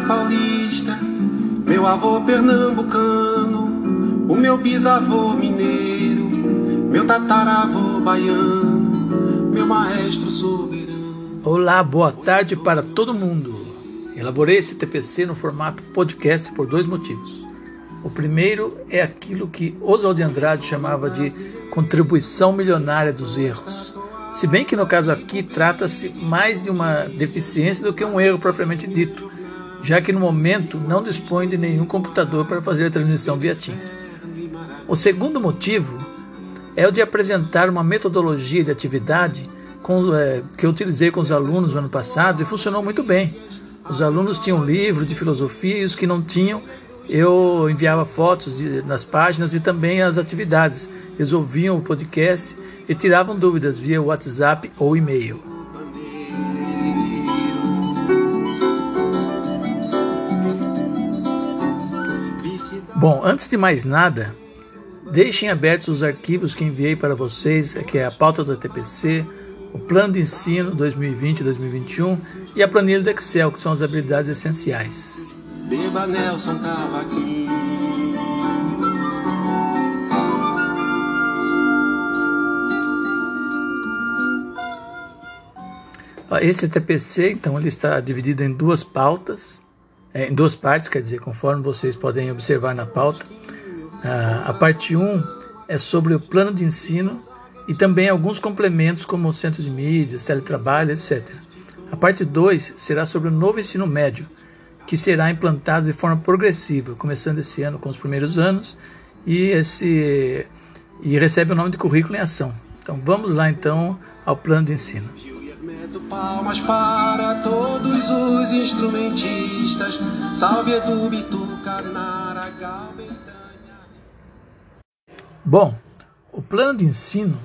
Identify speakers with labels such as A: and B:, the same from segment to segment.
A: paulista, meu avô pernambucano, o meu bisavô mineiro, meu tataravô baiano, meu maestro soberano.
B: Olá, boa tarde para todo mundo. Elaborei esse TPC no formato podcast por dois motivos. O primeiro é aquilo que Oswald de Andrade chamava de contribuição milionária dos erros. Se bem que no caso aqui trata-se mais de uma deficiência do que um erro propriamente dito, já que no momento não dispõe de nenhum computador para fazer a transmissão via Teams. O segundo motivo é o de apresentar uma metodologia de atividade com, é, que eu utilizei com os alunos no ano passado e funcionou muito bem. Os alunos tinham livro de filosofia e os que não tinham eu enviava fotos de, nas páginas e também as atividades. Eles ouviam o podcast e tiravam dúvidas via WhatsApp ou e-mail. Bom, antes de mais nada, deixem abertos os arquivos que enviei para vocês, que é a pauta do TPC, o plano de ensino 2020-2021 e a planilha do Excel, que são as habilidades essenciais. Beba Nelson Cavaquinho. Esse TPC, então, ele está dividido em duas pautas, é, em duas partes, quer dizer, conforme vocês podem observar na pauta. a parte 1 é sobre o plano de ensino e também alguns complementos como o centro de mídias, teletrabalho, etc. A parte 2 será sobre o novo ensino médio, que será implantado de forma progressiva, começando esse ano com os primeiros anos e esse e recebe o nome de currículo em ação. Então vamos lá então ao plano de ensino. Palmas para todos os instrumentistas. Salve Edu, Bituca, Nara, Bom, o plano de ensino,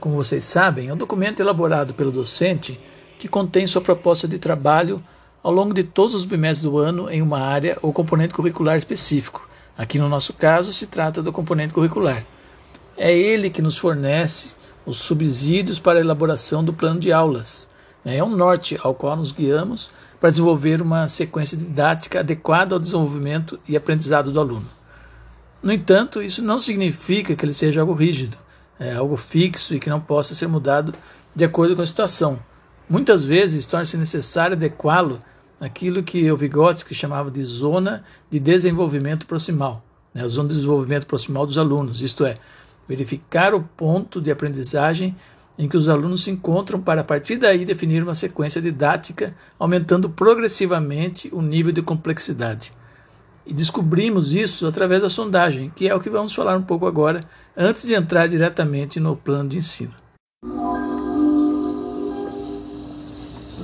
B: como vocês sabem, é um documento elaborado pelo docente que contém sua proposta de trabalho ao longo de todos os bimestres do ano em uma área ou componente curricular específico. Aqui no nosso caso se trata do componente curricular. É ele que nos fornece os subsídios para a elaboração do plano de aulas. É um norte ao qual nos guiamos para desenvolver uma sequência didática adequada ao desenvolvimento e aprendizado do aluno. No entanto, isso não significa que ele seja algo rígido, é algo fixo e que não possa ser mudado de acordo com a situação. Muitas vezes torna-se necessário adequá-lo aquilo que o Vygotsky chamava de zona de desenvolvimento proximal, né, a zona de desenvolvimento proximal dos alunos, isto é, verificar o ponto de aprendizagem em que os alunos se encontram para a partir daí definir uma sequência didática, aumentando progressivamente o nível de complexidade. E descobrimos isso através da sondagem, que é o que vamos falar um pouco agora, antes de entrar diretamente no plano de ensino.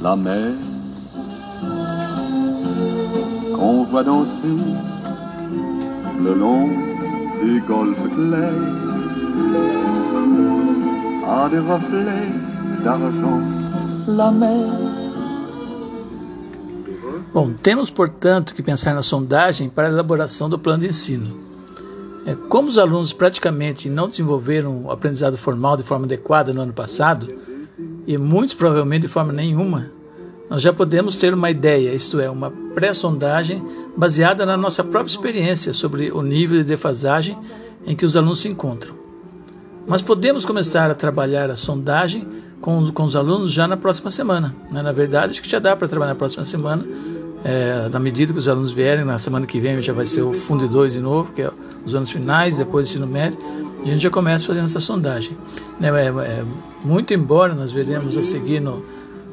B: La mer qu'on voit danser le long des golfes clairs a des reflets d'argent la mer. Bom, temos, portanto, que pensar na sondagem para a elaboração do plano de ensino. É, como os alunos praticamente não desenvolveram o aprendizado formal de forma adequada no ano passado, e muitos provavelmente de forma nenhuma, nós já podemos ter uma ideia, isto é, uma pré-sondagem baseada na nossa própria experiência sobre o nível de defasagem em que os alunos se encontram. Mas podemos começar a trabalhar a sondagem com, com os alunos já na próxima semana. Né? Na verdade, acho que já dá para trabalhar na próxima semana, é, na medida que os alunos vierem, na semana que vem já vai ser o Fundo 2 de novo, que é os anos finais, depois do ensino médio, a gente já começa fazendo essa sondagem. Né? É, é, muito embora nós veremos a seguir no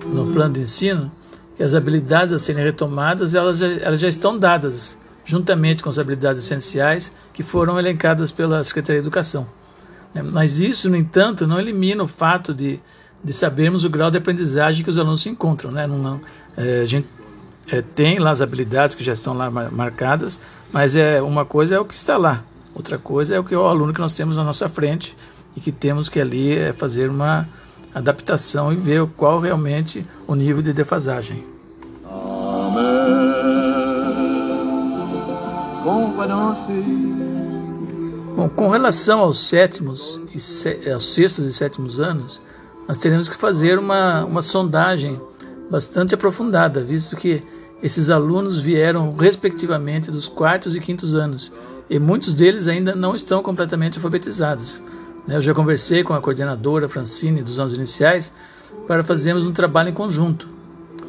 B: no plano de ensino, que as habilidades a serem retomadas elas já, elas já estão dadas, juntamente com as habilidades essenciais que foram elencadas pela Secretaria de Educação. Né? Mas isso, no entanto, não elimina o fato de, de sabermos o grau de aprendizagem que os alunos se encontram. Né? Não, não, é, a gente é, tem lá as habilidades que já estão lá marcadas, mas é uma coisa é o que está lá, outra coisa é o que é o aluno que nós temos na nossa frente e que temos que ali é, fazer uma adaptação e ver qual realmente o nível de defasagem. Bom, com relação aos sétimos e aos sextos e sétimos anos, nós teremos que fazer uma, uma sondagem bastante aprofundada, visto que esses alunos vieram respectivamente dos quartos e quintos anos e muitos deles ainda não estão completamente alfabetizados. Né? Eu já conversei com a coordenadora Francine dos anos iniciais para fazermos um trabalho em conjunto.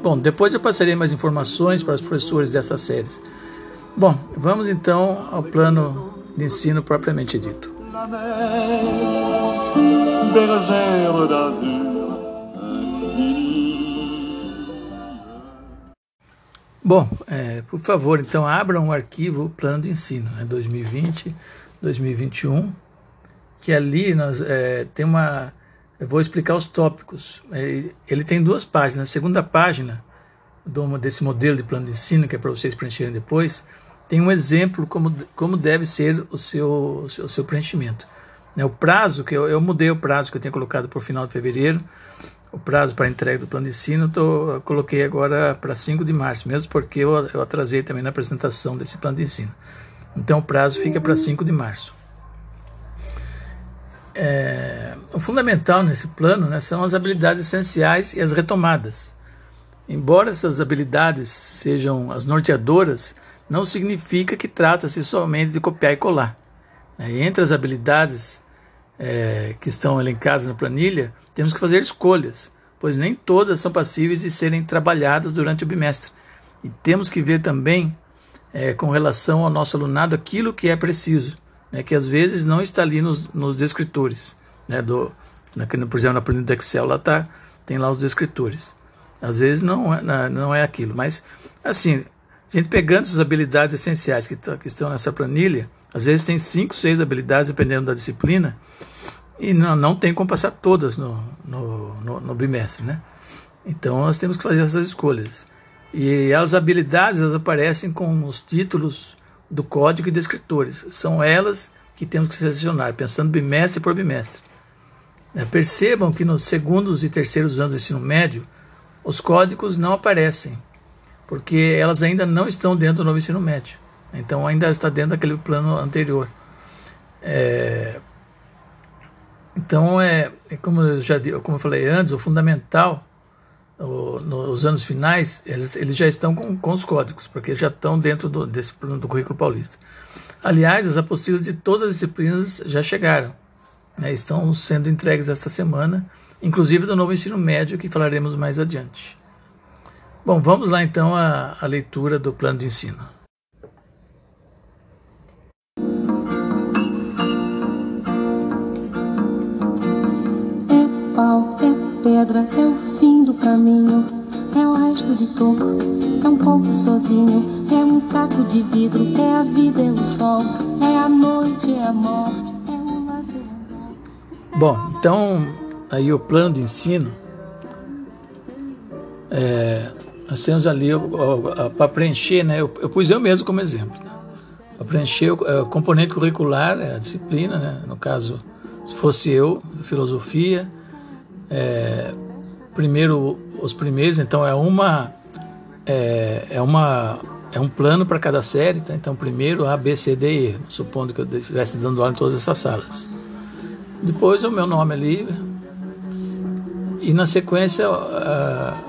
B: Bom, depois eu passarei mais informações para os professores dessas séries. Bom, vamos então ao plano de ensino propriamente dito. Bom, é, por favor, então abram o arquivo Plano de Ensino, né, 2020, 2021, que ali nós é, tem uma. Eu vou explicar os tópicos. É, ele tem duas páginas. A segunda página do, desse modelo de plano de ensino, que é para vocês preencherem depois, tem um exemplo como, como deve ser o seu, o seu, o seu preenchimento. Né, o prazo, que eu, eu mudei o prazo que eu tinha colocado para o final de fevereiro, o prazo para entrega do plano de ensino, tô, eu coloquei agora para 5 de março, mesmo porque eu, eu atrasei também na apresentação desse plano de ensino. Então o prazo fica para 5 de março. É, o fundamental nesse plano né, são as habilidades essenciais e as retomadas. Embora essas habilidades sejam as norteadoras, não significa que trata-se somente de copiar e colar. Né. Entre as habilidades é, que estão elencadas na planilha, temos que fazer escolhas, pois nem todas são passíveis de serem trabalhadas durante o bimestre. E temos que ver também, é, com relação ao nosso alunado, aquilo que é preciso, né, que às vezes não está ali nos, nos descritores. Né, do, na, por exemplo, na planilha do Excel, lá tá, tem lá os descritores. Às vezes não é, não é aquilo, mas assim, a gente pegando essas habilidades essenciais que, tá, que estão nessa planilha, às vezes tem cinco, seis habilidades, dependendo da disciplina, e não, não tem como passar todas no, no, no, no bimestre, né? Então nós temos que fazer essas escolhas. E as habilidades elas aparecem com os títulos do código e descritores. São elas que temos que selecionar, pensando bimestre por bimestre. É, percebam que nos segundos e terceiros anos do ensino médio, os códigos não aparecem, porque elas ainda não estão dentro do novo ensino médio. Então ainda está dentro daquele plano anterior. É, então é, é, como eu já como eu falei antes, o fundamental o, nos anos finais eles, eles já estão com, com os códigos, porque já estão dentro do, desse plano do currículo paulista. Aliás, as apostilas de todas as disciplinas já chegaram, né, estão sendo entregues esta semana, inclusive do novo ensino médio, que falaremos mais adiante. Bom, vamos lá então à, à leitura do plano de ensino.
C: pedra é o fim do caminho, é o resto de toco, é um pouco sozinho, é um caco de vidro, é a vida, é o sol, é a noite, é a morte, é o lazer.
B: Bom, então aí o plano de ensino, é, nós temos ali para preencher, né? Eu, eu, pus eu mesmo como exemplo. Tá? Para preencher o, é, o componente curricular, é a disciplina, né? no caso, se fosse eu, filosofia, é, primeiro os primeiros, então é uma é, é uma é um plano para cada série, tá? então primeiro A, B, C, D, E, supondo que eu estivesse dando aula em todas essas salas. Depois o meu nome ali e na sequência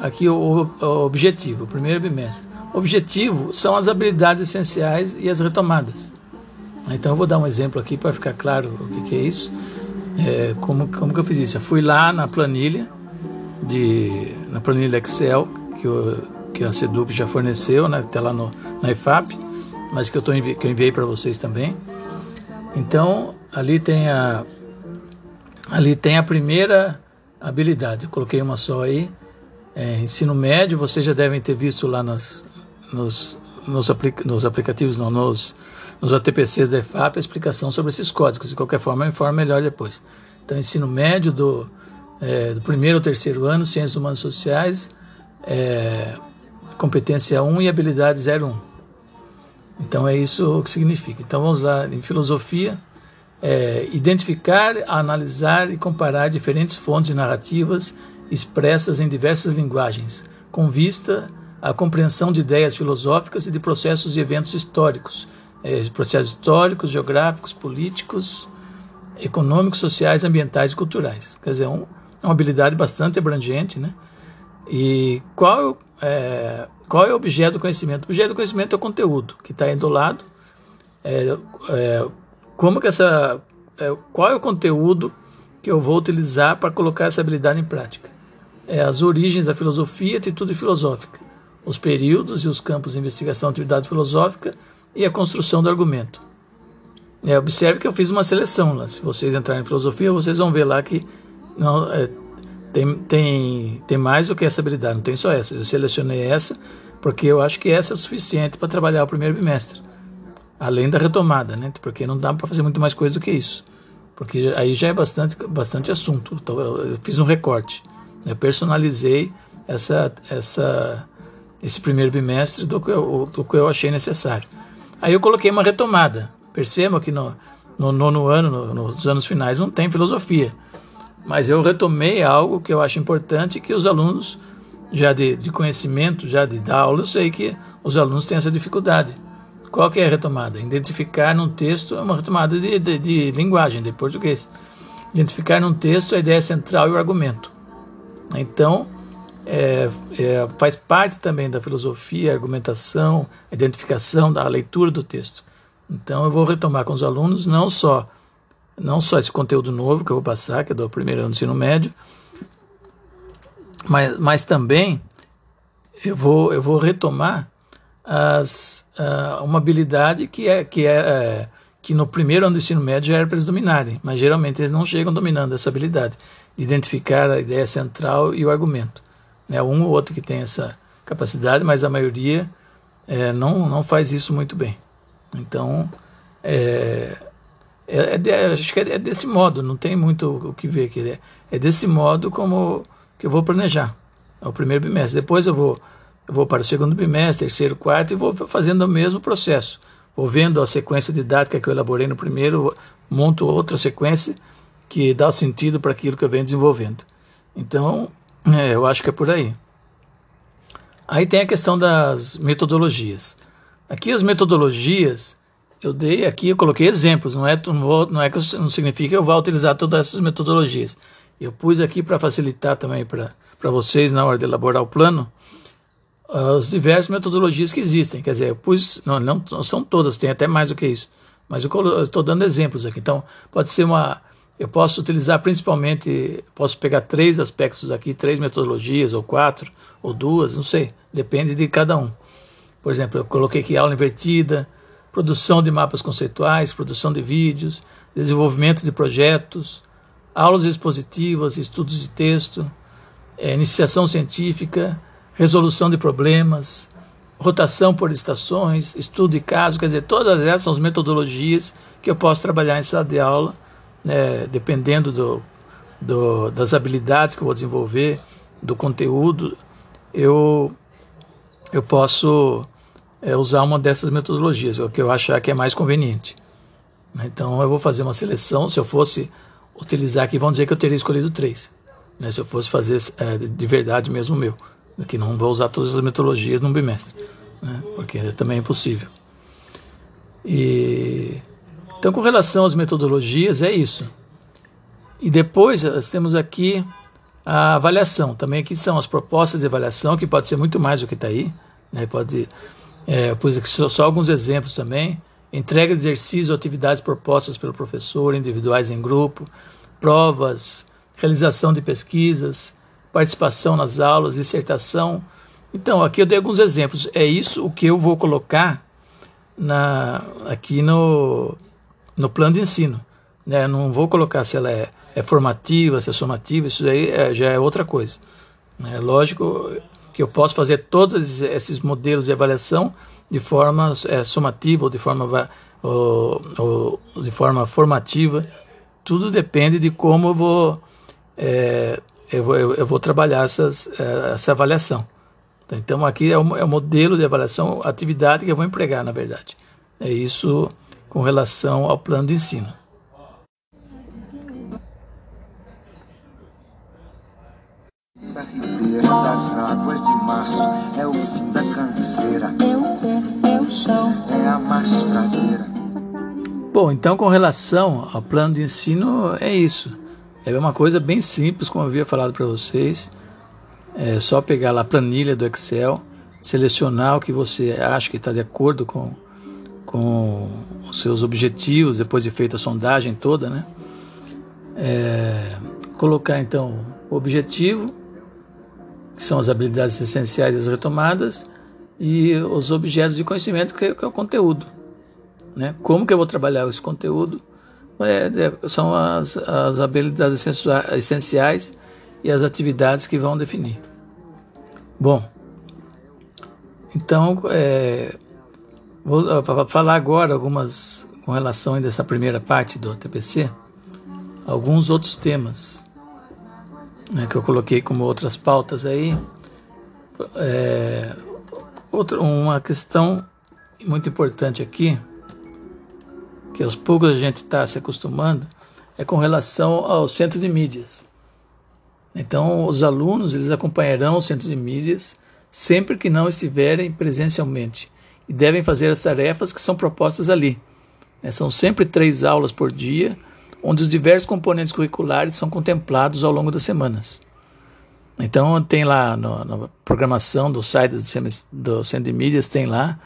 B: aqui o, o objetivo, o primeiro bimestre. objetivo são as habilidades essenciais e as retomadas. Então eu vou dar um exemplo aqui para ficar claro o que, que é isso. É, como, como que eu fiz isso? Eu fui lá na planilha, de, na planilha Excel, que, eu, que a Seduc já forneceu, né, que está lá no, na IFAP, mas que eu, tô, que eu enviei para vocês também. Então, ali tem a, ali tem a primeira habilidade. Eu coloquei uma só aí. É, ensino médio, vocês já devem ter visto lá nas, nos, nos, aplica, nos aplicativos, não, nos nos ATPCs da EFAP a explicação sobre esses códigos. De qualquer forma, eu informo melhor depois. Então, ensino médio do, é, do primeiro ao terceiro ano, ciências humanas e sociais, é, competência 1 e habilidade 01. Então, é isso que significa. Então, vamos lá, em filosofia, é, identificar, analisar e comparar diferentes fontes narrativas expressas em diversas linguagens, com vista à compreensão de ideias filosóficas e de processos e eventos históricos, é, processos históricos, geográficos, políticos, econômicos, sociais, ambientais e culturais. Quer dizer, um, é uma habilidade bastante abrangente, né? E qual, é, qual é o objeto do conhecimento? O objeto do conhecimento é o conteúdo que está aí do lado. É, é, como que essa, é, qual é o conteúdo que eu vou utilizar para colocar essa habilidade em prática? É, as origens da filosofia, atitude filosófica, os períodos e os campos de investigação, atividade filosófica e a construção do argumento. É, observe que eu fiz uma seleção lá. Se vocês entrarem em filosofia, vocês vão ver lá que não, é, tem, tem, tem mais do que essa habilidade, não tem só essa. Eu selecionei essa porque eu acho que essa é o suficiente para trabalhar o primeiro bimestre. Além da retomada, né? Porque não dá para fazer muito mais coisa do que isso. Porque aí já é bastante, bastante assunto. Então, eu fiz um recorte. Eu personalizei essa, essa, esse primeiro bimestre do que, eu, do que eu achei necessário. Aí eu coloquei uma retomada. Percebam que no, no nono ano, no, nos anos finais, não tem filosofia. Mas eu retomei algo que eu acho importante que os alunos, já de, de conhecimento, já de dar aula, eu sei que os alunos têm essa dificuldade. Qual que é a retomada? Identificar num texto é uma retomada de, de, de linguagem, de português. Identificar num texto a ideia central e o argumento. Então, é, é, faz parte também da filosofia, argumentação, identificação da leitura do texto. Então eu vou retomar com os alunos não só não só esse conteúdo novo que eu vou passar, que é do primeiro ano do ensino médio, mas, mas também eu vou, eu vou retomar as, uh, uma habilidade que é, que é, é que no primeiro ano do ensino médio já era para eles dominarem, mas geralmente eles não chegam dominando essa habilidade de identificar a ideia central e o argumento. Né? Um ou outro que tem essa capacidade, mas a maioria é, não, não faz isso muito bem. Então, é, é, é acho que é desse modo, não tem muito o que ver aqui. É, é desse modo como que eu vou planejar. É o primeiro bimestre. Depois eu vou, eu vou para o segundo bimestre, terceiro, quarto e vou fazendo o mesmo processo. Vou vendo a sequência didática que eu elaborei no primeiro, monto outra sequência que dá sentido para aquilo que eu venho desenvolvendo. Então, é, eu acho que é por aí. Aí tem a questão das metodologias. Aqui as metodologias, eu dei aqui, eu coloquei exemplos, não é, não, vou, não é que não significa que eu vá utilizar todas essas metodologias. Eu pus aqui para facilitar também para vocês na hora de elaborar o plano as diversas metodologias que existem. Quer dizer, pus, não, não, não são todas, tem até mais do que isso, mas eu estou dando exemplos aqui. Então, pode ser uma. Eu posso utilizar principalmente, posso pegar três aspectos aqui, três metodologias, ou quatro, ou duas, não sei, depende de cada um. Por exemplo, eu coloquei aqui aula invertida, produção de mapas conceituais, produção de vídeos, desenvolvimento de projetos, aulas expositivas, estudos de texto, é, iniciação científica, resolução de problemas, rotação por estações, estudo de caso, quer dizer, todas essas são as metodologias que eu posso trabalhar em sala de aula, né, dependendo do, do, das habilidades que eu vou desenvolver, do conteúdo, eu eu posso é, usar uma dessas metodologias, o que eu achar que é mais conveniente. Então eu vou fazer uma seleção. Se eu fosse utilizar aqui, vamos dizer que eu teria escolhido três. Né, se eu fosse fazer é, de verdade mesmo o meu, que não vou usar todas as metodologias num bimestre, né, porque também é impossível. E, então, com relação às metodologias, é isso. E depois nós temos aqui a avaliação. Também aqui são as propostas de avaliação, que pode ser muito mais do que está aí. Né? Pode, é, só, só, alguns exemplos também. Entrega de exercícios ou atividades propostas pelo professor, individuais em grupo, provas, realização de pesquisas, participação nas aulas, dissertação. Então, aqui eu dei alguns exemplos. É isso o que eu vou colocar na, aqui no, no plano de ensino. Né? Não vou colocar se ela é é formativa, se é somativa, isso aí é, já é outra coisa. É lógico que eu posso fazer todos esses modelos de avaliação de forma é, somativa ou de forma, ou, ou, de forma formativa. Tudo depende de como eu vou, é, eu, vou eu, vou trabalhar essas, é, essa avaliação. Então aqui é o, é o modelo de avaliação, atividade que eu vou empregar, na verdade. É isso com relação ao plano de ensino.
D: Essa ribeira das águas de março é o fim da canseira. É o pé, é o chão, é a mastradeira.
B: Bom, então com relação ao plano de ensino, é isso. É uma coisa bem simples, como eu havia falado para vocês. É só pegar lá a planilha do Excel, selecionar o que você acha que está de acordo com, com os seus objetivos, depois de feita a sondagem toda, né? É, colocar então o objetivo, que são as habilidades essenciais das retomadas, e os objetos de conhecimento, que é, que é o conteúdo. Né? Como que eu vou trabalhar esse conteúdo? É, é, são as, as habilidades essenciais e as atividades que vão definir. Bom, então, é, vou falar agora algumas, com relação a essa primeira parte do TPC, alguns outros temas né, que eu coloquei como outras pautas aí. É, outra, uma questão muito importante aqui, que aos poucos a gente está se acostumando, é com relação ao centro de mídias. Então, os alunos eles acompanharão o centro de mídias sempre que não estiverem presencialmente e devem fazer as tarefas que são propostas ali. É, são sempre três aulas por dia, onde os diversos componentes curriculares são contemplados ao longo das semanas. Então tem lá na programação do site do, Centro de Mídias, tem lá,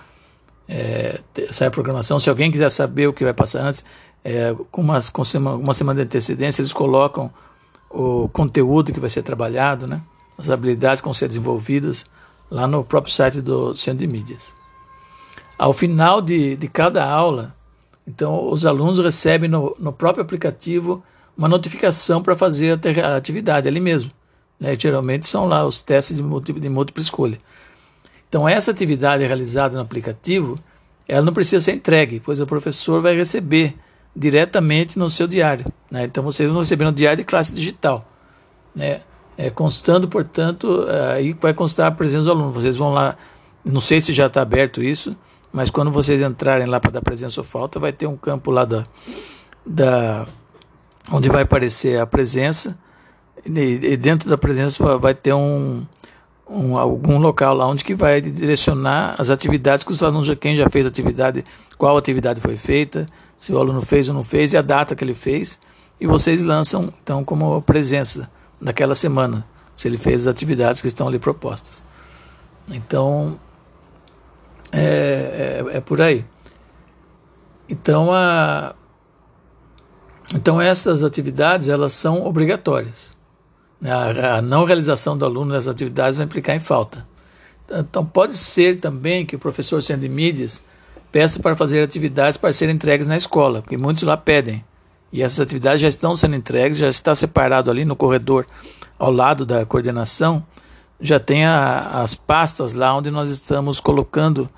B: é, sai a programação. Se alguém quiser saber o que vai passar antes, é, com, umas, com uma semana de antecedência, eles colocam o conteúdo que vai ser trabalhado, né? as habilidades que vão ser desenvolvidas lá no próprio site do Centro de Mídias. Ao final de, de cada aula, então os alunos recebem no, no próprio aplicativo uma notificação para fazer a atividade ali mesmo. Né? Geralmente são lá os testes de múltipla, de múltipla escolha. Então essa atividade realizada no aplicativo, ela não precisa ser entregue, pois o professor vai receber diretamente no seu diário. Né? Então vocês vão receber no diário de classe digital. Né? É, constando, portanto, é, aí vai constar a presença do aluno. Vocês vão lá, não sei se já está aberto isso, mas quando vocês entrarem lá para dar presença ou falta, vai ter um campo lá da, da onde vai aparecer a presença e, e dentro da presença vai ter um, um, algum local lá onde que vai direcionar as atividades que os alunos, quem já fez atividade, qual atividade foi feita, se o aluno fez ou não fez e a data que ele fez, e vocês lançam então como presença naquela semana, se ele fez as atividades que estão ali propostas. Então, é, é, é por aí. Então, a, então, essas atividades elas são obrigatórias. A, a não realização do aluno nessas atividades vai implicar em falta. Então, pode ser também que o professor, sendo de mídias, peça para fazer atividades para serem entregues na escola, porque muitos lá pedem. E essas atividades já estão sendo entregues, já está separado ali no corredor, ao lado da coordenação, já tem a, as pastas lá onde nós estamos colocando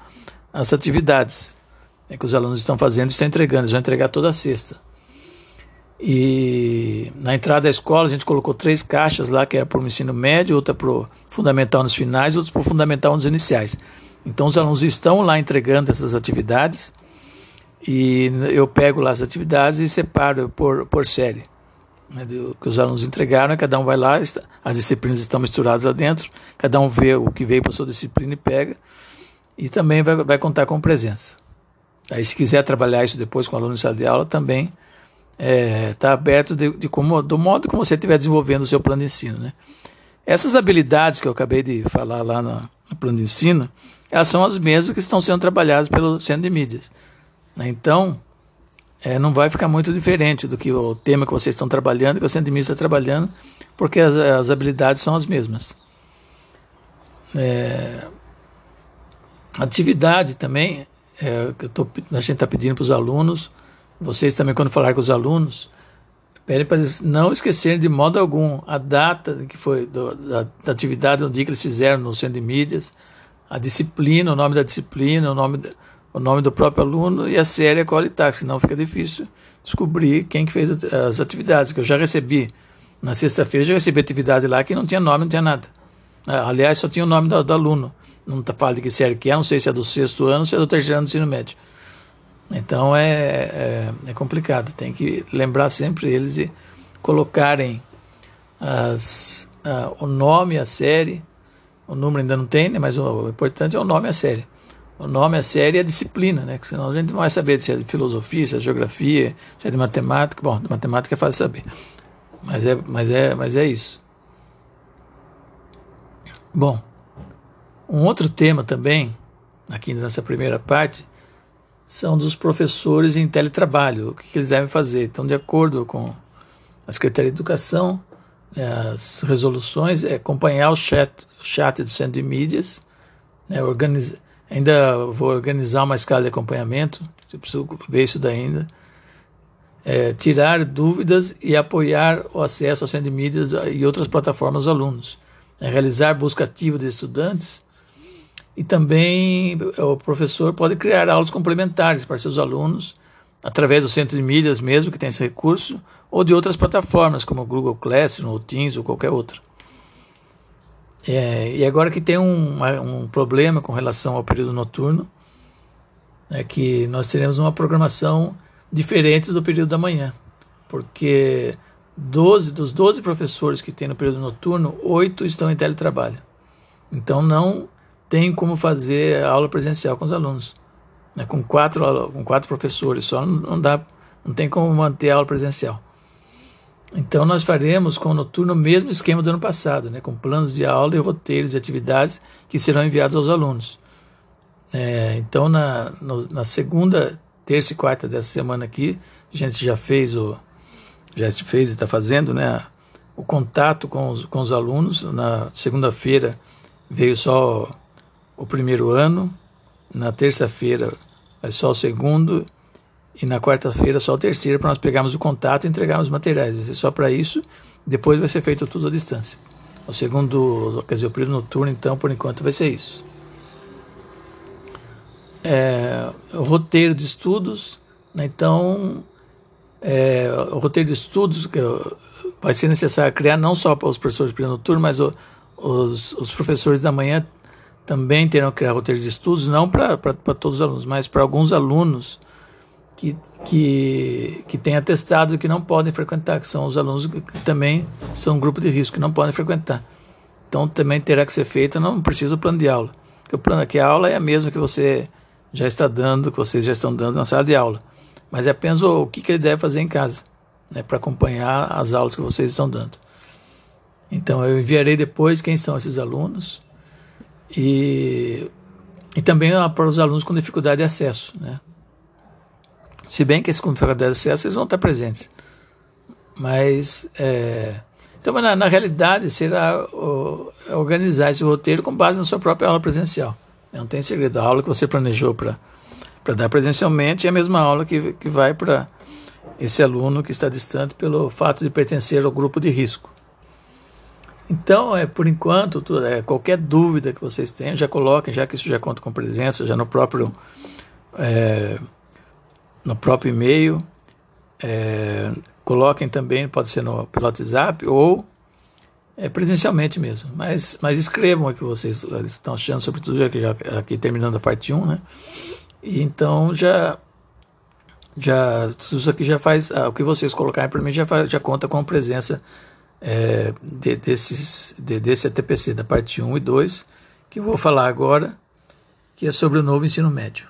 B: as atividades é que os alunos estão fazendo e estão entregando. Eles vão entregar toda a sexta. E na entrada da escola a gente colocou três caixas lá, que é para o ensino médio, outra para o fundamental nos finais, outra para o fundamental nos iniciais. Então os alunos estão lá entregando essas atividades e eu pego lá as atividades e separo por, por série. Né, do, que os alunos entregaram, cada um vai lá, as disciplinas estão misturadas lá dentro, cada um vê o que veio para sua disciplina e pega, e também vai, vai contar com presença. Aí, se quiser trabalhar isso depois com o aluno em sala de aula, também está é, tá aberto de, de, como, do modo que você estiver desenvolvendo o seu plano de ensino. Né? Essas habilidades que eu acabei de falar lá no, no plano de ensino, elas são as mesmas que estão sendo trabalhadas pelo centro de mídias. Né? Então, é, não vai ficar muito diferente do que o tema que vocês estão trabalhando, que o centro de mídias está trabalhando, porque as, as, habilidades são as mesmas. É, atividade também, é, que tô, a gente está pedindo para os alunos, vocês também, quando falar com os alunos, pedem para eles não esquecerem de modo algum a data que foi do, da, da, atividade, dia que eles fizeram no centro de mídias, a disciplina, o nome da disciplina, o nome, o nome do próprio aluno e a série a qual ele está, senão fica difícil descobrir quem que fez as atividades, que eu já recebi. Na sexta-feira já recebi atividade lá que não tinha nome, não tinha nada. Ah, aliás, só tinha o nome do, do aluno. Não está falando de que série que é, não sei se é do sexto ano, se é do terceiro ano do ensino médio. Então é, é, é complicado, tem que lembrar sempre eles de colocarem as, o nome, a série, o número ainda não tem, né, mas o, o importante é o nome a série. O nome, a série e a disciplina, né? Que senão a gente não vai saber se é de filosofia, se é de geografia, se é de matemática. Bom, de matemática é fácil saber. Mas é, mas é, mas é isso. Bom, Um outro tema também, aqui nessa primeira parte, são dos professores em teletrabalho, o que, eles devem fazer. Então, de acordo com a Secretaria de Educação, né, as resoluções é acompanhar o chat, o chat do Centro de Mídias, né, ainda vou organizar uma escala de acompanhamento, preciso ver isso daí ainda, é, tirar dúvidas e apoiar o acesso ao centro de mídias e outras plataformas aos alunos, é, realizar busca ativa de estudantes e também o professor pode criar aulas complementares para seus alunos através do centro de mídias mesmo, que tem esse recurso, ou de outras plataformas, como o Google Classroom, ou Teams, ou qualquer outra. É, e agora que tem um, um problema com relação ao período noturno, é que nós teremos uma programação diferente do período da manhã, porque 12, dos 12 professores que tem no período noturno, 8 estão em teletrabalho. Então não tem como fazer aula presencial com os alunos. Né? Com, quatro, com quatro professores só não, dá, não tem como manter a aula presencial. Então nós faremos com o noturno o mesmo esquema do ano passado, né? com planos de aula e roteiros de atividades que serão enviados aos alunos. É, então na, no, na segunda, terça e quarta dessa semana aqui, a gente já fez o já se fez e está fazendo, né? O contato com os, com os alunos. Na segunda-feira veio só o primeiro ano, na terça-feira é só o segundo e na quarta-feira só o terceiro para nós pegarmos o contato e entregarmos os materiais. Vai ser só para isso, depois vai ser feito tudo à distância. O segundo, quer dizer, o período noturno, então, por enquanto, vai ser isso. É, o roteiro de estudos, né, então, é, o roteiro de estudos que vai ser necessário criar não só para os professores de período noturno, mas o, os, os professores da manhã também terão que criar roteiros de estudos, não para todos os alunos, mas para alguns alunos que, que, que têm atestado que não podem frequentar, que são os alunos que, também são um grupo de risco, que não podem frequentar. Então também terá que ser feito, não precisa o plano de aula. Porque o plano que a aula é a mesma que você já está dando, que vocês já estão dando na sala de aula. Mas é apenas o, o que, que ele deve fazer em casa, né, para acompanhar as aulas que vocês estão dando. Então eu enviarei depois quem são esses alunos e, e também para os alunos com dificuldade de acesso. Né? Se bem que esses com dificuldade de acesso eles vão estar presentes. Mas, é, então, na, na realidade, será o, organizar esse roteiro com base na sua própria aula presencial. Não tem segredo. A aula que você planejou para dar presencialmente é a mesma aula que, que vai para esse aluno que está distante pelo fato de pertencer ao grupo de risco. Então, é, por enquanto, é, qualquer dúvida que vocês tenham, já coloquem, já que isso já conta com presença, já no próprio, é, no próprio e-mail. É, coloquem também, pode ser no, pelo WhatsApp ou é, presencialmente mesmo. Mas, mas escrevam o que vocês estão achando, sobretudo já, já aqui terminando a parte 1, né? E então já já tudo isso aqui já faz ah, o que vocês colocarem para mim já faz, já conta com presença é, de, desses, de, desse ATPC, da parte 1 e 2, que eu vou falar agora, que é sobre o novo ensino médio.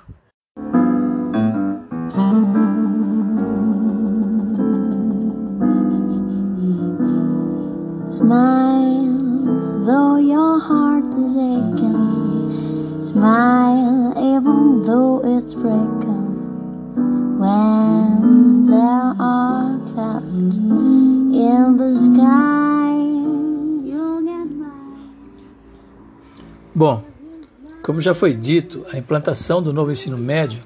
B: Smile, though your heart is aching. Smile, even though it's breaking. When there are clouds Bom, como já foi dito, a implantação do novo ensino médio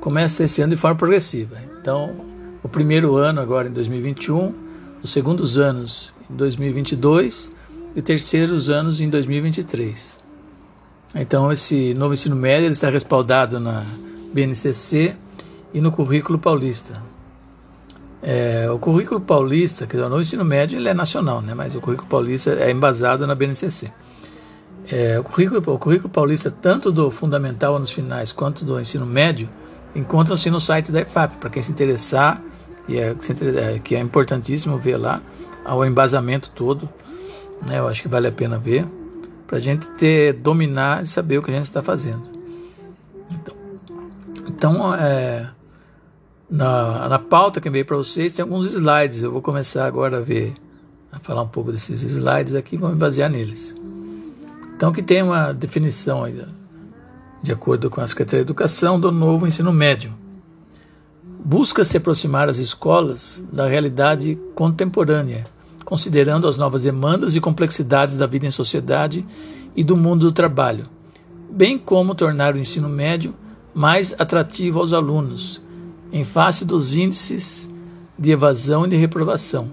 B: começa esse ano de forma progressiva. Então, o primeiro ano agora em 2021, os segundos anos em 2022 e os terceiros anos em 2023. Então, esse novo ensino médio está respaldado na BNCC e no currículo paulista. É, o currículo paulista, que o novo ensino médio, ele é nacional, né? mas o currículo paulista é embasado na BNCC. É, o, currículo, o currículo paulista, tanto do fundamental anos finais quanto do ensino médio, encontram-se no site da EFAP, para quem se interessar, e é, é, que é importantíssimo ver lá o embasamento todo, né? eu acho que vale a pena ver, para a gente ter, dominar e saber o que a gente está fazendo. Então, então é, na, na pauta que veio para vocês tem alguns slides. Eu vou começar agora a ver, a falar um pouco desses slides aqui, vou me basear neles. Então, que tem uma definição, aí, de acordo com a Secretaria de Educação, do novo ensino médio. Busca se aproximar as escolas da realidade contemporânea, considerando as novas demandas e complexidades da vida em sociedade e do mundo do trabalho, bem como tornar o ensino médio mais atrativo aos alunos, em face dos índices de evasão e de reprovação,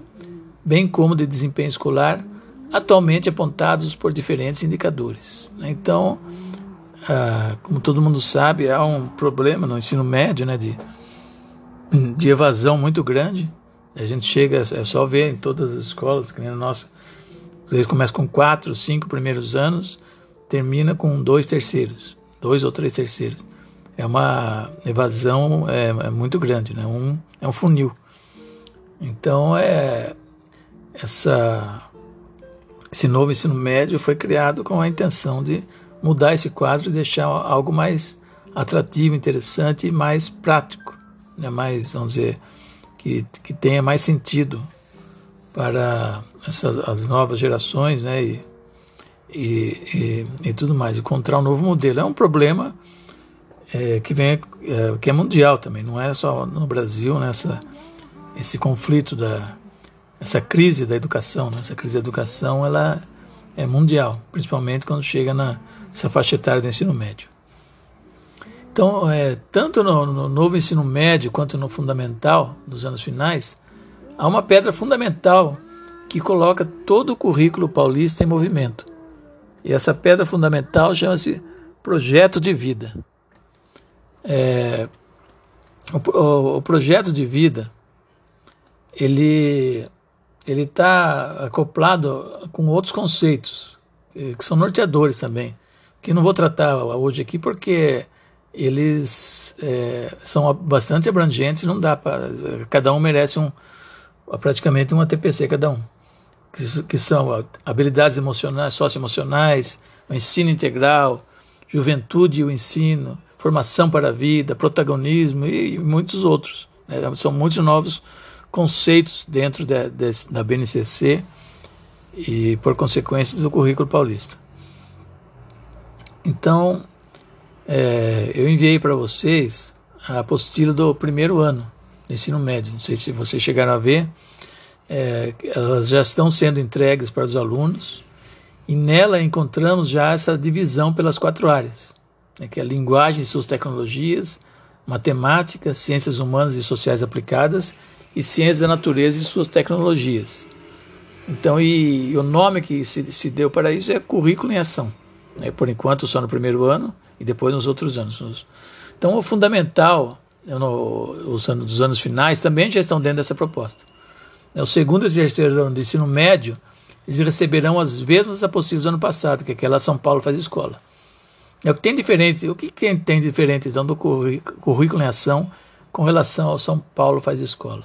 B: bem como de desempenho escolar, atualmente apontados por diferentes indicadores. Então, ah, como todo mundo sabe, há um problema no ensino médio né, de, de evasão muito grande. A gente chega, é só ver em todas as escolas, que nem a nossa, às vezes começa com quatro, cinco primeiros anos, termina com dois terceiros, dois ou três terceiros é uma evasão é, é muito grande, né? Um, é um funil. Então é essa esse novo ensino médio foi criado com a intenção de mudar esse quadro e deixar algo mais atrativo, interessante e mais prático, né? mais, vamos dizer, que, que tenha mais sentido para essas, as novas gerações né? e, e, e, e tudo mais, encontrar um novo modelo. É um problema é, que vem é, que é mundial também, não é só no Brasil nessa né, esse conflito da essa crise da educação, né? essa crise da educação ela é mundial, principalmente quando chega na essa faixa etária do ensino médio. Então, é, tanto no, no novo ensino médio quanto no fundamental, nos anos finais, há uma pedra fundamental que coloca todo o currículo paulista em movimento. E essa pedra fundamental chama-se projeto de vida. É, o, o, o, projeto de vida ele ele está acoplado com outros conceitos que, são norteadores também que não vou tratar hoje aqui porque eles é, são bastante abrangentes não dá para cada um merece um praticamente uma TPC cada um que, que são habilidades emocionais socioemocionais o ensino integral juventude e o ensino formação para a vida, protagonismo e, e muitos outros. Né? São muitos novos conceitos dentro de, de, da BNCC e, por consequência, do currículo paulista. Então, é, eu enviei para vocês a apostila do primeiro ano do ensino médio. Não sei se vocês chegaram a ver. É, elas já estão sendo entregues para os alunos e nela encontramos já essa divisão pelas quatro áreas né, que é linguagem e suas tecnologias, matemática, ciências humanas e sociais aplicadas e ciências da natureza e suas tecnologias. Então, e, e o nome que se, se, deu para isso é currículo em ação. Né, por enquanto, só no primeiro ano e depois nos outros anos. Então, o fundamental, no, os anos, dos anos finais, também já estão dentro dessa proposta. O segundo e terceiro ano de ensino médio, eles receberão as mesmas apostilas do ano passado, que é aquela São Paulo faz escola. É o que tem diferente, o que tem diferente então do currículo em ação com relação ao São Paulo faz escola?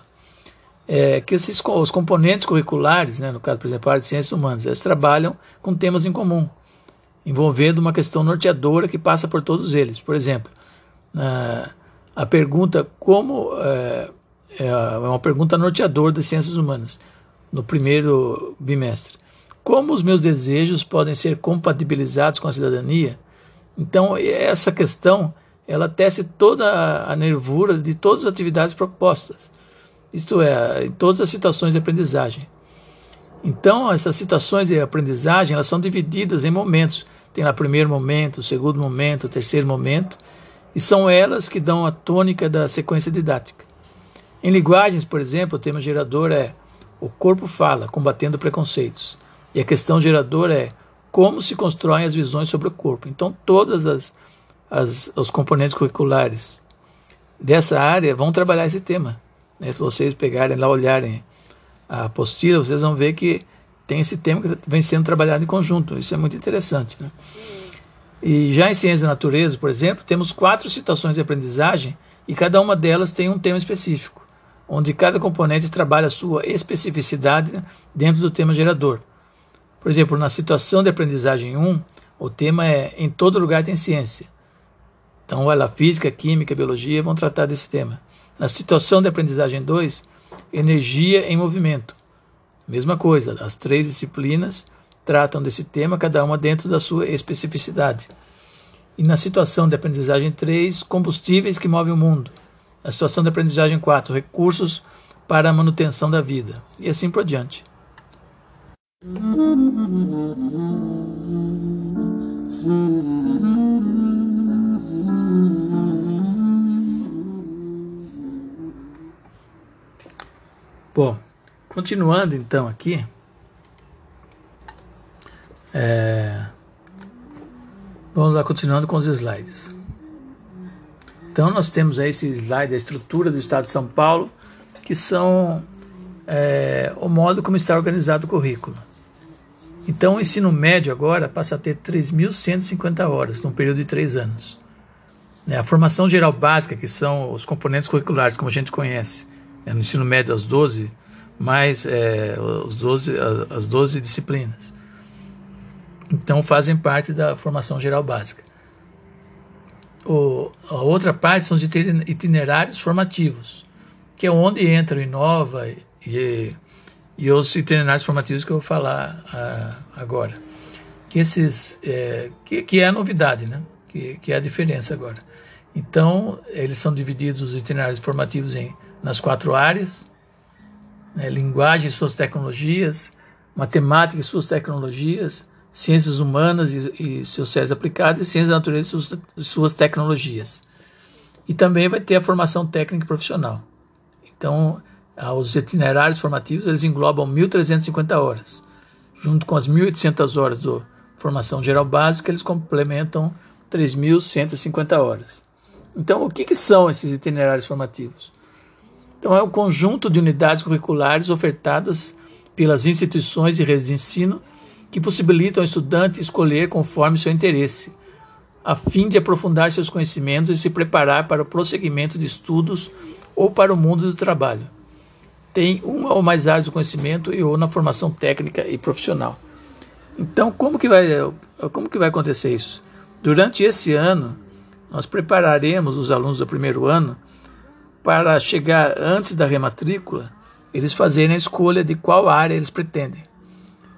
B: É que esses os componentes curriculares, né, no caso, por exemplo, a área de ciências humanas, eles trabalham com temas em comum, envolvendo uma questão norteadora que passa por todos eles. Por exemplo, a, a pergunta como é, é, é uma pergunta norteadora das ciências humanas no primeiro bimestre. Como os meus desejos podem ser compatibilizados com a cidadania? Então, essa questão, ela tece toda a nervura de todas as atividades propostas. Isto é, em todas as situações de aprendizagem. Então, essas situações de aprendizagem, elas são divididas em momentos. Tem lá primeiro momento, segundo momento, terceiro momento, e são elas que dão a tônica da sequência didática. Em linguagens, por exemplo, o tema gerador é o corpo fala, combatendo preconceitos. E a questão geradora é como se constroem as visões sobre o corpo. Então, todas as, as os componentes curriculares dessa área vão trabalhar esse tema. Né? Se vocês pegarem lá, olharem a apostila, vocês vão ver que tem esse tema que vem sendo trabalhado em conjunto. Isso é muito interessante. Né? E já em ciência da natureza, por exemplo, temos quatro situações de aprendizagem e cada uma delas tem um tema específico, onde cada componente trabalha a sua especificidade dentro do tema gerador. Por exemplo, na situação de aprendizagem 1, o tema é Em todo lugar tem ciência. Então, olha, física, química, biologia vão tratar desse tema. Na situação de aprendizagem 2, energia em movimento. Mesma coisa, as três disciplinas tratam desse tema, cada uma dentro da sua especificidade. E na situação de aprendizagem 3, combustíveis que movem o mundo. A situação de aprendizagem 4, recursos para a manutenção da vida. E assim por diante. Bom, continuando então aqui. É, vamos lá, continuando com os slides. Então, nós temos aí esse slide, a estrutura do Estado de São Paulo, que são é, o modo como está organizado o currículo. Então, o ensino médio agora passa a ter 3.150 horas, num período de três anos. Né, a formação geral básica, que são os componentes curriculares, como a gente conhece, é no ensino médio as 12, mais é, os 12, as 12 disciplinas. Então, fazem parte da formação geral básica. O, a outra parte são os itinerários formativos, que é onde entra o Inova e, e os itinerários formativos que eu vou falar uh, agora. Que, esses, é, que, que é a novidade, né? que, que é a diferença agora. Então, eles são divididos, os itinerários formativos, em, nas quatro áreas, né? linguagem e suas tecnologias, matemática e suas tecnologias, ciências humanas e, e seus aplicadas, e ciências da natureza e suas, suas tecnologias. E também vai ter a formação técnica e profissional. Então, os itinerários formativos eles englobam 1.350 horas. Junto com as 1.800 horas da formação geral básica, eles complementam 3.150 horas. Então, o que, que são esses itinerários formativos? Então, é o conjunto de unidades curriculares ofertadas pelas instituições e redes de ensino que possibilitam ao estudante escolher conforme seu interesse, a fim de aprofundar seus conhecimentos e se preparar para o prosseguimento de estudos ou para o mundo do trabalho. Tem uma ou mais áreas do conhecimento e ou na formação técnica e profissional. Então, como que vai, como que vai acontecer isso? Durante esse ano, nós prepararemos os alunos do primeiro ano para chegar antes da rematrícula, eles fazerem a escolha de qual área eles pretendem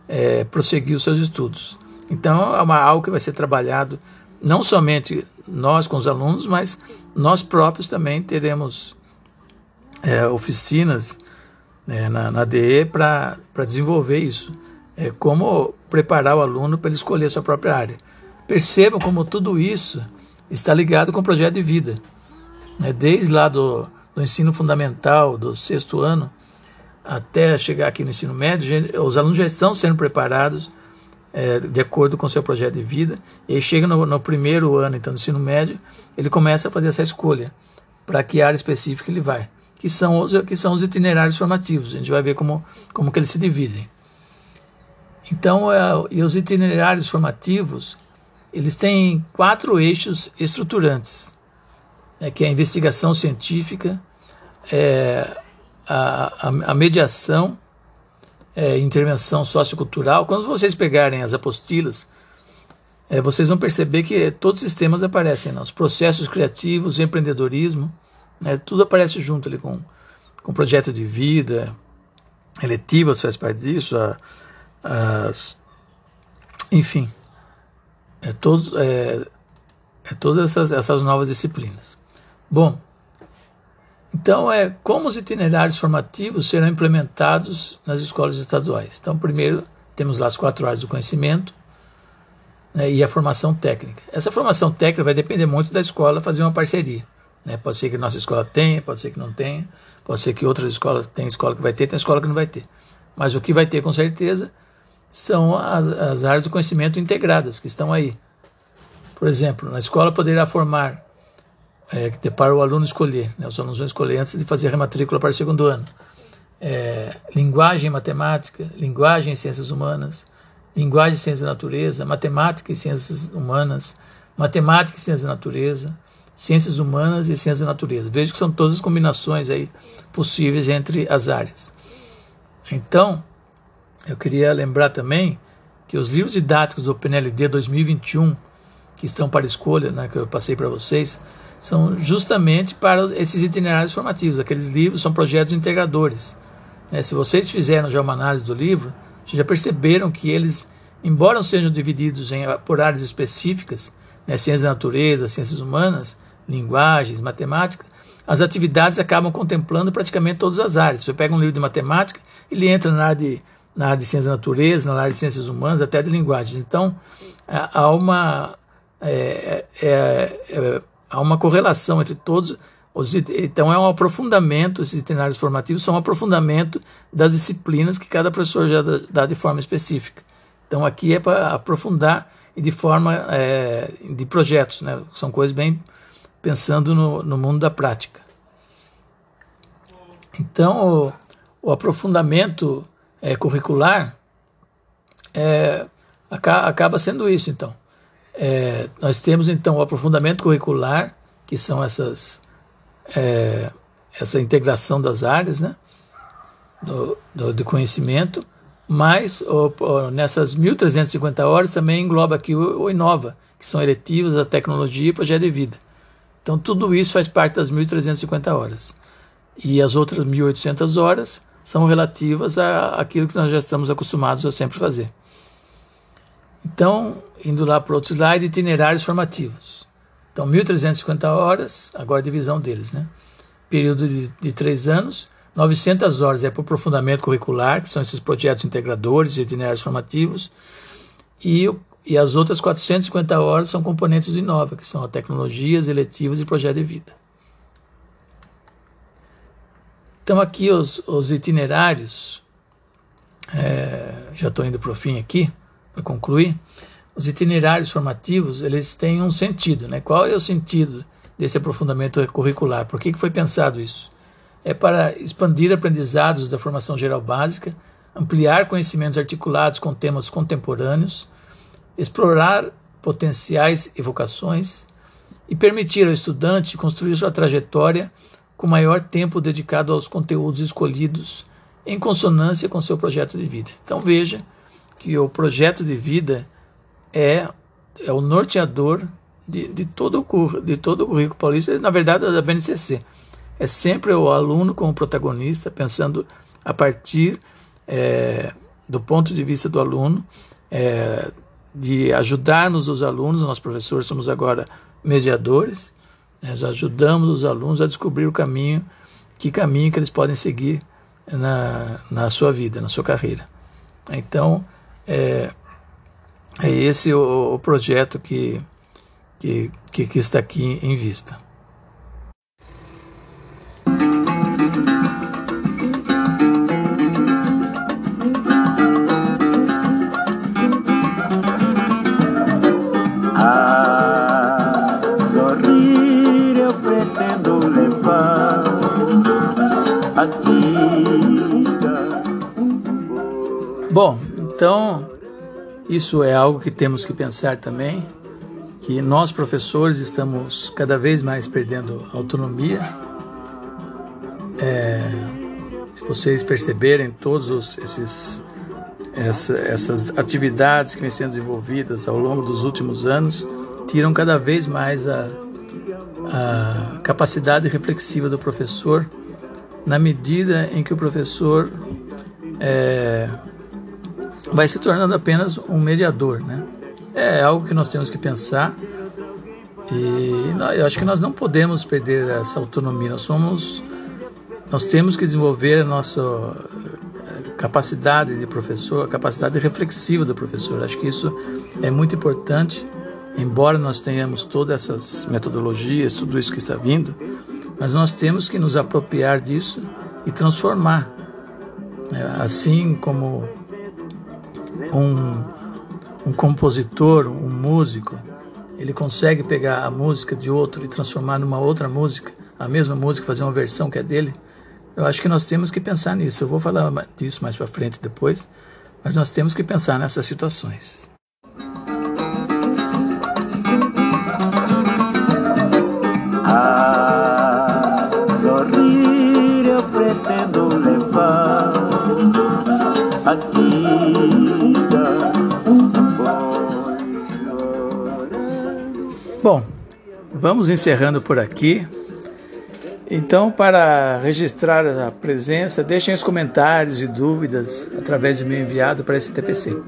B: é, prosseguir os seus estudos. Então, é uma, algo que vai ser trabalhado não somente nós com os alunos, mas nós próprios também teremos é, oficinas é, na, na DE para desenvolver isso. É, como preparar o aluno para ele escolher a sua própria área. Percebam como tudo isso está ligado com o projeto de vida. Né? Desde lá do, do ensino fundamental, do sexto ano, até chegar aqui no ensino médio, os alunos já estão sendo preparados é, de acordo com o seu projeto de vida. E chega no, no primeiro ano, então, do ensino médio, ele começa a fazer essa escolha para que área específica ele vai, que são os, que são os itinerários formativos. A gente vai ver como, como que eles se dividem. Então, é, e os itinerários formativos, eles têm quatro eixos estruturantes, né, que é a investigação científica, é, a, a, a mediação, é, intervenção sociocultural, quando vocês pegarem as apostilas, é, vocês vão perceber que todos os sistemas aparecem, né? os processos criativos, empreendedorismo, né? tudo aparece junto ali com, com projeto de vida, eletivas faz parte disso, a, as, enfim, é, todos, é, é todas essas, essas novas disciplinas. Bom, então, é como os itinerários formativos serão implementados nas escolas estaduais. Então, primeiro, temos lá as quatro áreas do conhecimento né, e a formação técnica. Essa formação técnica vai depender muito da escola fazer uma parceria. Né? Pode ser que nossa escola tenha, pode ser que não tenha, pode ser que outras escolas tenham escola que vai ter, tem escola que não vai ter. Mas o que vai ter com certeza são as, as áreas do conhecimento integradas que estão aí. Por exemplo, na escola poderá formar é, para o aluno escolher. Né? Os alunos vão escolher antes de fazer a rematrícula para o segundo ano. É, linguagem e matemática, linguagem e ciências humanas, linguagem e ciências da natureza, matemática e ciências humanas, matemática e ciências da natureza, ciências humanas e ciências da natureza. Vejo que são todas as combinações aí possíveis entre as áreas. Então, eu queria lembrar também que os livros didáticos do PNLD 2021, que estão para escolha, né, que eu passei para vocês, são justamente para esses itinerários formativos. Aqueles livros são projetos integradores. É, se vocês fizeram já uma análise do livro, vocês já perceberam que eles embora sejam divididos em, por áreas específicas, né, ciências da natureza, ciências humanas, linguagens, matemática, as atividades acabam contemplando praticamente todas as áreas. Você pega um livro de matemática, ele entra na área de, na área de ciências da natureza, na área de ciências humanas, até de linguagens. Então, há uma, é, é, é, há uma correlação entre todos os, então é um aprofundamento, esses itinerários formativos são um aprofundamento das disciplinas que cada professor já dá de forma específica. Então aqui é para aprofundar e de forma é, de projetos, né? são coisas bem pensando no, no mundo da prática. Então o, o aprofundamento é, curricular é, acaba sendo isso então. É, nós temos então o aprofundamento curricular, que são essas essa integração das áreas né, do, do, do conhecimento, mas o, o, nessas 1.350 horas também engloba aqui o, o, Inova, que são eletivos, a tecnologia e projeto de vida. Então tudo isso faz parte das 1.350 horas. E as outras 1.800 horas são relativas a aquilo que nós já estamos acostumados a sempre fazer. Então, indo lá para outro slide, itinerários formativos. Então, 1.350 horas, agora a divisão deles, né? Período de, de três anos, 900 horas é para o aprofundamento curricular, que são esses projetos integradores e itinerários formativos, e, e as outras 450 horas são componentes do Inova, que são tecnologias, eletivas e projeto de vida. Então, aqui os, os itinerários, é, já estou indo para o fim aqui, para concluir os itinerários formativos eles têm um sentido, né? Qual é o sentido desse aprofundamento curricular? Por que, que foi pensado isso? É para expandir aprendizados da formação geral básica, ampliar conhecimentos articulados com temas contemporâneos, explorar potenciais evocações e permitir ao estudante construir sua trajetória com maior tempo dedicado aos conteúdos escolhidos em consonância com seu projeto de vida. Então veja que o projeto de vida é, é o norteador de, de, todo o, de todo o currículo paulista, na verdade, da BNCC. É sempre o aluno como protagonista, pensando a partir é, do ponto de vista do aluno, é, de ajudarmos os alunos, nós professores somos agora mediadores, nós ajudamos os alunos a descobrir o caminho, que caminho que eles podem seguir na, na sua vida, na sua carreira. Então, é, é esse o, o projeto que, que, que, está aqui em vista. Bom, então isso é algo que temos que pensar também, que nós professores estamos cada vez mais perdendo autonomia. É, se vocês perceberem todos os, esses essa, essas atividades que vêm sendo desenvolvidas ao longo dos últimos anos tiram cada vez mais a, a capacidade reflexiva do professor na medida em que o professor é, vai se tornando apenas um mediador, né? É algo que nós temos que pensar e eu acho que nós não podemos perder essa autonomia. Nós somos, nós temos que desenvolver a nossa eh, capacidade de professor, a capacidade reflexiva do professor. Acho que isso é muito importante. Embora nós tenhamos todas essas metodologias, tudo isso que está vindo, mas nós temos que nos apropriar disso e transformar. Né? Assim como um, um compositor, um músico, ele consegue pegar a música de outro e transformar numa outra música, a mesma música, fazer uma versão que é dele. Eu acho que nós temos que pensar nisso. Eu vou falar disso mais para frente depois, mas nós temos que pensar nessas situações.
E: A
B: Bom, vamos encerrando por aqui. Então, para registrar a presença, deixem os comentários e dúvidas através do meu enviado para esse TPC.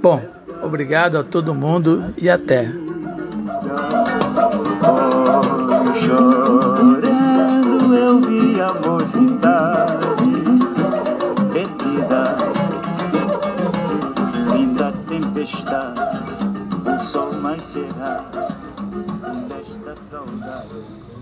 B: Bom, obrigado a todo mundo e até.
E: Chorando eu vi a mocidade perdida, tempestade, o sol mais. was that, really.